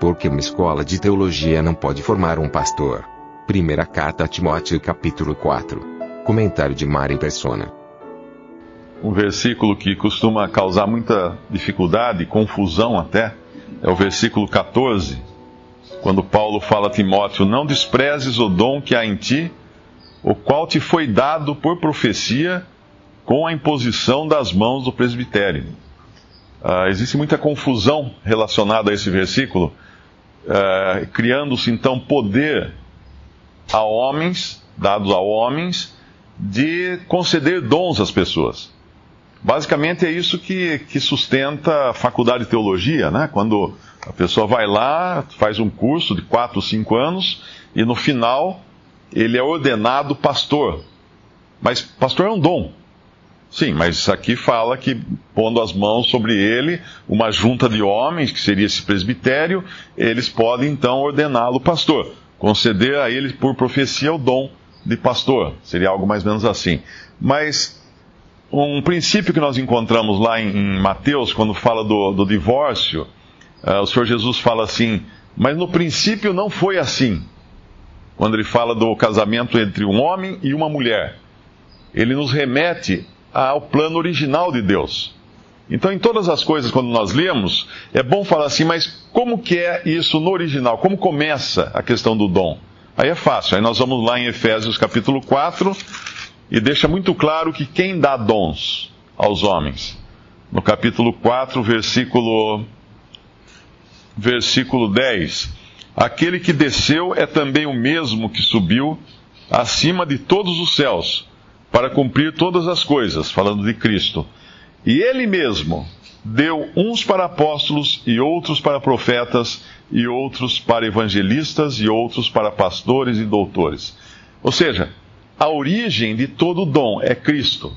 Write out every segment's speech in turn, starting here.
Porque uma escola de teologia não pode formar um pastor. Primeira carta a Timóteo capítulo 4. Comentário de Mari Persona. Um versículo que costuma causar muita dificuldade, confusão até, é o versículo 14, quando Paulo fala a Timóteo: Não desprezes o dom que há em ti, o qual te foi dado por profecia com a imposição das mãos do presbitério. Uh, existe muita confusão relacionada a esse versículo, uh, criando-se então poder a homens, dados a homens, de conceder dons às pessoas. Basicamente é isso que, que sustenta a faculdade de teologia, né? Quando a pessoa vai lá, faz um curso de 4, 5 anos e no final ele é ordenado pastor. Mas pastor é um dom. Sim, mas aqui fala que pondo as mãos sobre ele, uma junta de homens, que seria esse presbitério, eles podem então ordená-lo pastor, conceder a ele por profecia o dom de pastor. Seria algo mais ou menos assim. Mas um princípio que nós encontramos lá em, em Mateus, quando fala do, do divórcio, uh, o Senhor Jesus fala assim: Mas no princípio não foi assim quando ele fala do casamento entre um homem e uma mulher. Ele nos remete ao plano original de Deus. Então, em todas as coisas, quando nós lemos, é bom falar assim, mas como que é isso no original? Como começa a questão do dom? Aí é fácil. Aí nós vamos lá em Efésios capítulo 4 e deixa muito claro que quem dá dons aos homens. No capítulo 4, versículo, versículo 10. Aquele que desceu é também o mesmo que subiu acima de todos os céus, para cumprir todas as coisas, falando de Cristo. E ele mesmo deu uns para apóstolos, e outros para profetas, e outros para evangelistas, e outros para pastores e doutores. Ou seja, a origem de todo dom é Cristo.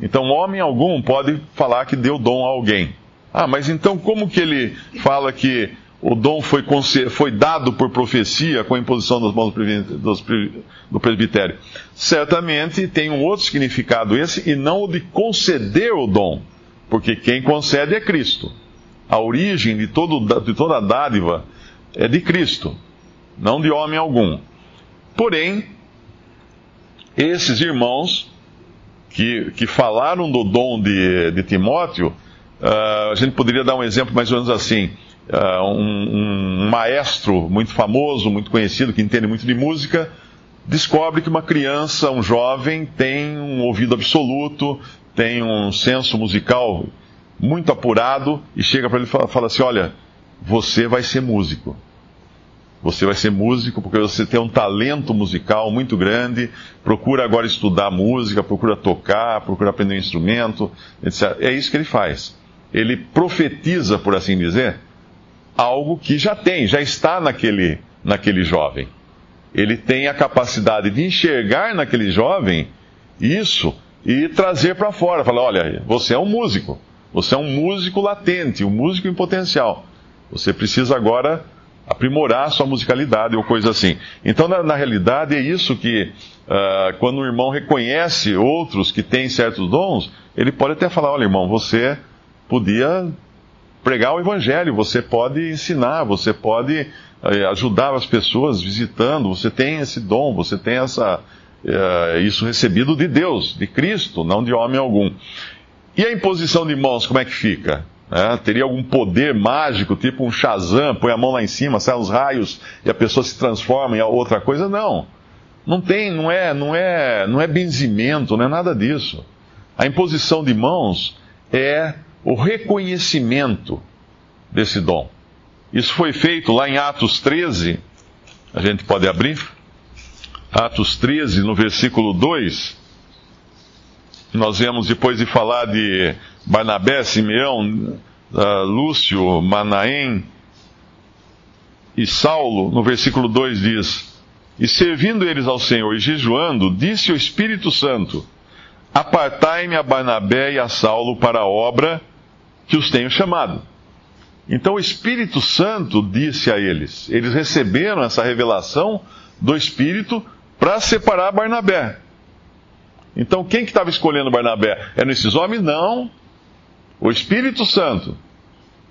Então, homem algum pode falar que deu dom a alguém. Ah, mas então como que ele fala que o dom foi, foi dado por profecia com a imposição das mãos do presbitério. Certamente tem um outro significado esse, e não o de conceder o dom, porque quem concede é Cristo. A origem de, todo, de toda a dádiva é de Cristo, não de homem algum. Porém, esses irmãos que, que falaram do dom de, de Timóteo, uh, a gente poderia dar um exemplo mais ou menos assim uh, um, um maestro muito famoso, muito conhecido, que entende muito de música, descobre que uma criança, um jovem, tem um ouvido absoluto, tem um senso musical muito apurado e chega para ele e fala, fala assim: Olha, você vai ser músico. Você vai ser músico porque você tem um talento musical muito grande. Procura agora estudar música, procura tocar, procura aprender um instrumento, etc. É isso que ele faz. Ele profetiza, por assim dizer, algo que já tem, já está naquele, naquele jovem. Ele tem a capacidade de enxergar naquele jovem isso e trazer para fora. Falar: olha, você é um músico. Você é um músico latente, um músico em potencial. Você precisa agora aprimorar sua musicalidade ou coisa assim. Então, na, na realidade, é isso que, uh, quando um irmão reconhece outros que têm certos dons, ele pode até falar: olha, irmão, você podia pregar o evangelho, você pode ensinar, você pode eh, ajudar as pessoas visitando, você tem esse dom, você tem essa, uh, isso recebido de Deus, de Cristo, não de homem algum. E a imposição de mãos, como é que fica? É, teria algum poder mágico, tipo um Shazam, põe a mão lá em cima, sai os raios e a pessoa se transforma em outra coisa? Não. Não tem, não é, não é, não é benzimento, não é nada disso. A imposição de mãos é o reconhecimento desse dom. Isso foi feito lá em Atos 13, a gente pode abrir. Atos 13, no versículo 2. Nós vemos, depois de falar de Barnabé, Simeão, uh, Lúcio, Manaém e Saulo, no versículo 2 diz: E servindo eles ao Senhor e jejuando, disse o Espírito Santo: Apartai-me a Barnabé e a Saulo para a obra os tenho chamado. Então o Espírito Santo disse a eles, eles receberam essa revelação do Espírito para separar Barnabé. Então quem que estava escolhendo Barnabé? Eram esses homens? Não. O Espírito Santo.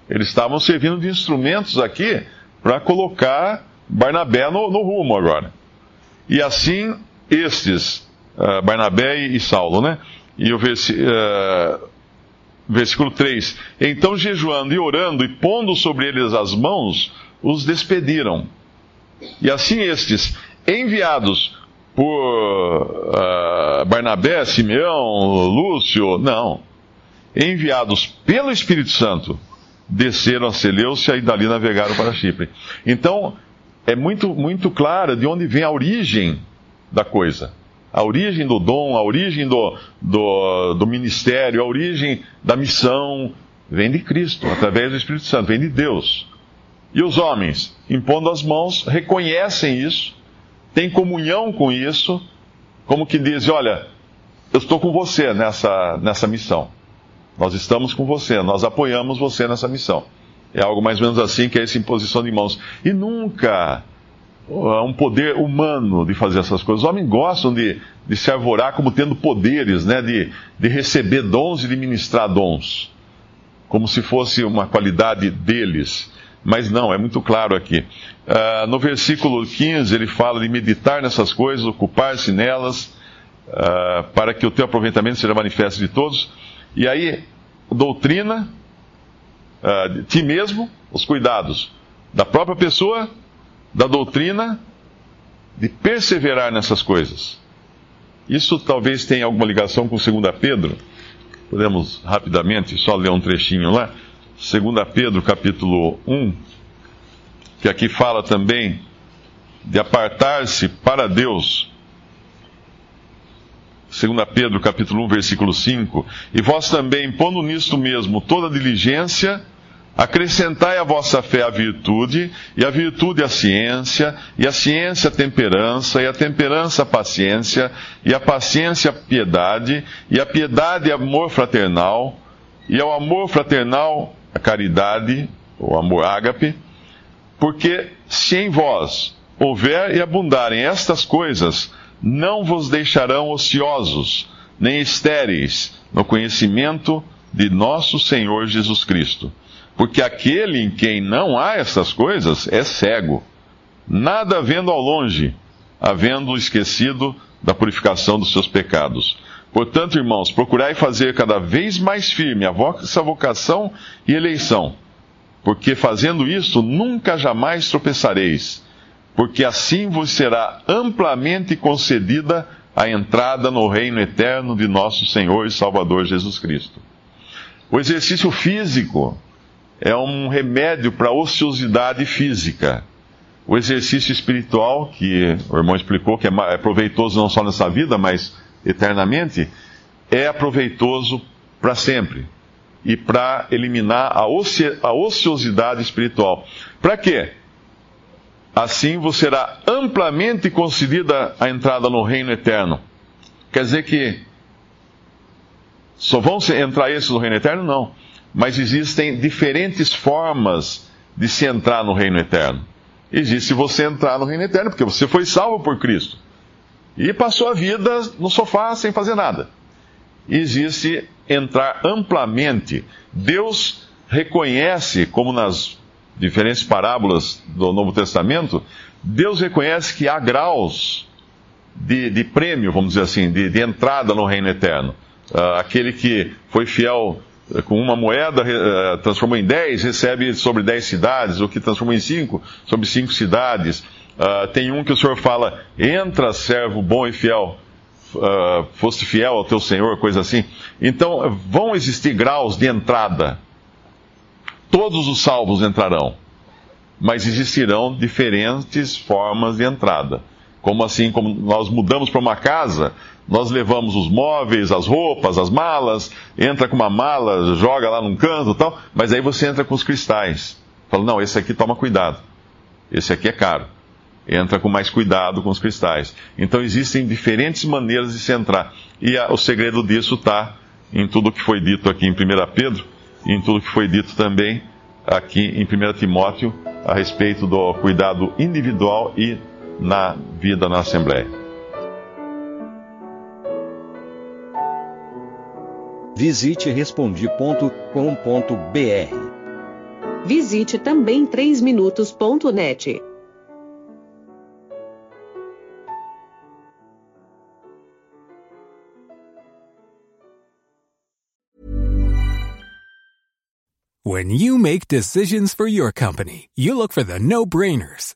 Eles estavam servindo de instrumentos aqui para colocar Barnabé no, no, rumo agora. E assim, estes, uh, Barnabé e Saulo, né? E o uh, versículo 3: Então, jejuando e orando e pondo sobre eles as mãos, os despediram. E assim estes, enviados por uh, Barnabé, Simeão, Lúcio, não. Enviados pelo Espírito Santo, desceram a Seleucia e dali navegaram para Chipre. Então, é muito, muito claro de onde vem a origem da coisa. A origem do dom, a origem do, do, do ministério, a origem da missão, vem de Cristo, através do Espírito Santo, vem de Deus. E os homens, impondo as mãos, reconhecem isso tem comunhão com isso, como que diz: olha, eu estou com você nessa, nessa missão. Nós estamos com você, nós apoiamos você nessa missão. É algo mais ou menos assim que é essa imposição de mãos. E nunca um poder humano de fazer essas coisas. Os homens gostam de, de se arvorar como tendo poderes, né? de, de receber dons e de ministrar dons. Como se fosse uma qualidade deles. Mas não, é muito claro aqui. Uh, no versículo 15, ele fala de meditar nessas coisas, ocupar-se nelas, uh, para que o teu aproveitamento seja manifesto de todos. E aí, doutrina, uh, de ti mesmo, os cuidados da própria pessoa, da doutrina, de perseverar nessas coisas. Isso talvez tenha alguma ligação com 2 Pedro. Podemos rapidamente só ler um trechinho lá. 2 Pedro capítulo 1, que aqui fala também de apartar-se para Deus. 2 Pedro capítulo 1, versículo 5, e vós também, pondo nisto mesmo toda diligência, acrescentai à vossa fé a virtude, e a virtude a ciência, e a ciência a temperança, e a temperança a paciência, e a paciência a piedade, e a piedade amor fraternal, e ao amor fraternal a caridade, o amor ágape, porque se em vós houver e abundarem estas coisas, não vos deixarão ociosos, nem estéreis no conhecimento de nosso Senhor Jesus Cristo. Porque aquele em quem não há essas coisas é cego, nada vendo ao longe, havendo esquecido da purificação dos seus pecados. Portanto, irmãos, procurai fazer cada vez mais firme a vossa vocação e eleição, porque fazendo isso nunca jamais tropeçareis, porque assim vos será amplamente concedida a entrada no reino eterno de nosso Senhor e Salvador Jesus Cristo. O exercício físico é um remédio para a ociosidade física. O exercício espiritual, que o irmão explicou que é, é proveitoso não só nessa vida, mas eternamente, é proveitoso para sempre e para eliminar a, oci a ociosidade espiritual. Para quê? Assim vos será amplamente concedida a entrada no reino eterno. Quer dizer que só vão entrar esses no reino eterno? Não. Mas existem diferentes formas de se entrar no reino eterno. Existe você entrar no reino eterno, porque você foi salvo por Cristo e passou a vida no sofá sem fazer nada. Existe entrar amplamente. Deus reconhece, como nas diferentes parábolas do Novo Testamento, Deus reconhece que há graus de, de prêmio, vamos dizer assim, de, de entrada no reino eterno. Uh, aquele que foi fiel com uma moeda, uh, transformou em dez, recebe sobre dez cidades, o que transformou em cinco, sobre cinco cidades. Uh, tem um que o Senhor fala: entra, servo bom e fiel, uh, foste fiel ao teu Senhor, coisa assim. Então, vão existir graus de entrada. Todos os salvos entrarão, mas existirão diferentes formas de entrada. Como assim, como nós mudamos para uma casa, nós levamos os móveis, as roupas, as malas, entra com uma mala, joga lá num canto e tal, mas aí você entra com os cristais. Fala, não, esse aqui toma cuidado. Esse aqui é caro. Entra com mais cuidado com os cristais. Então existem diferentes maneiras de se entrar. E a, o segredo disso está em tudo que foi dito aqui em 1 Pedro e em tudo que foi dito também aqui em 1 Timóteo a respeito do cuidado individual e na vida na Assembleia. Visite respondi.com.br. Visite também 3minutos.net. When you make decisions for your company, you look for the no-brainers.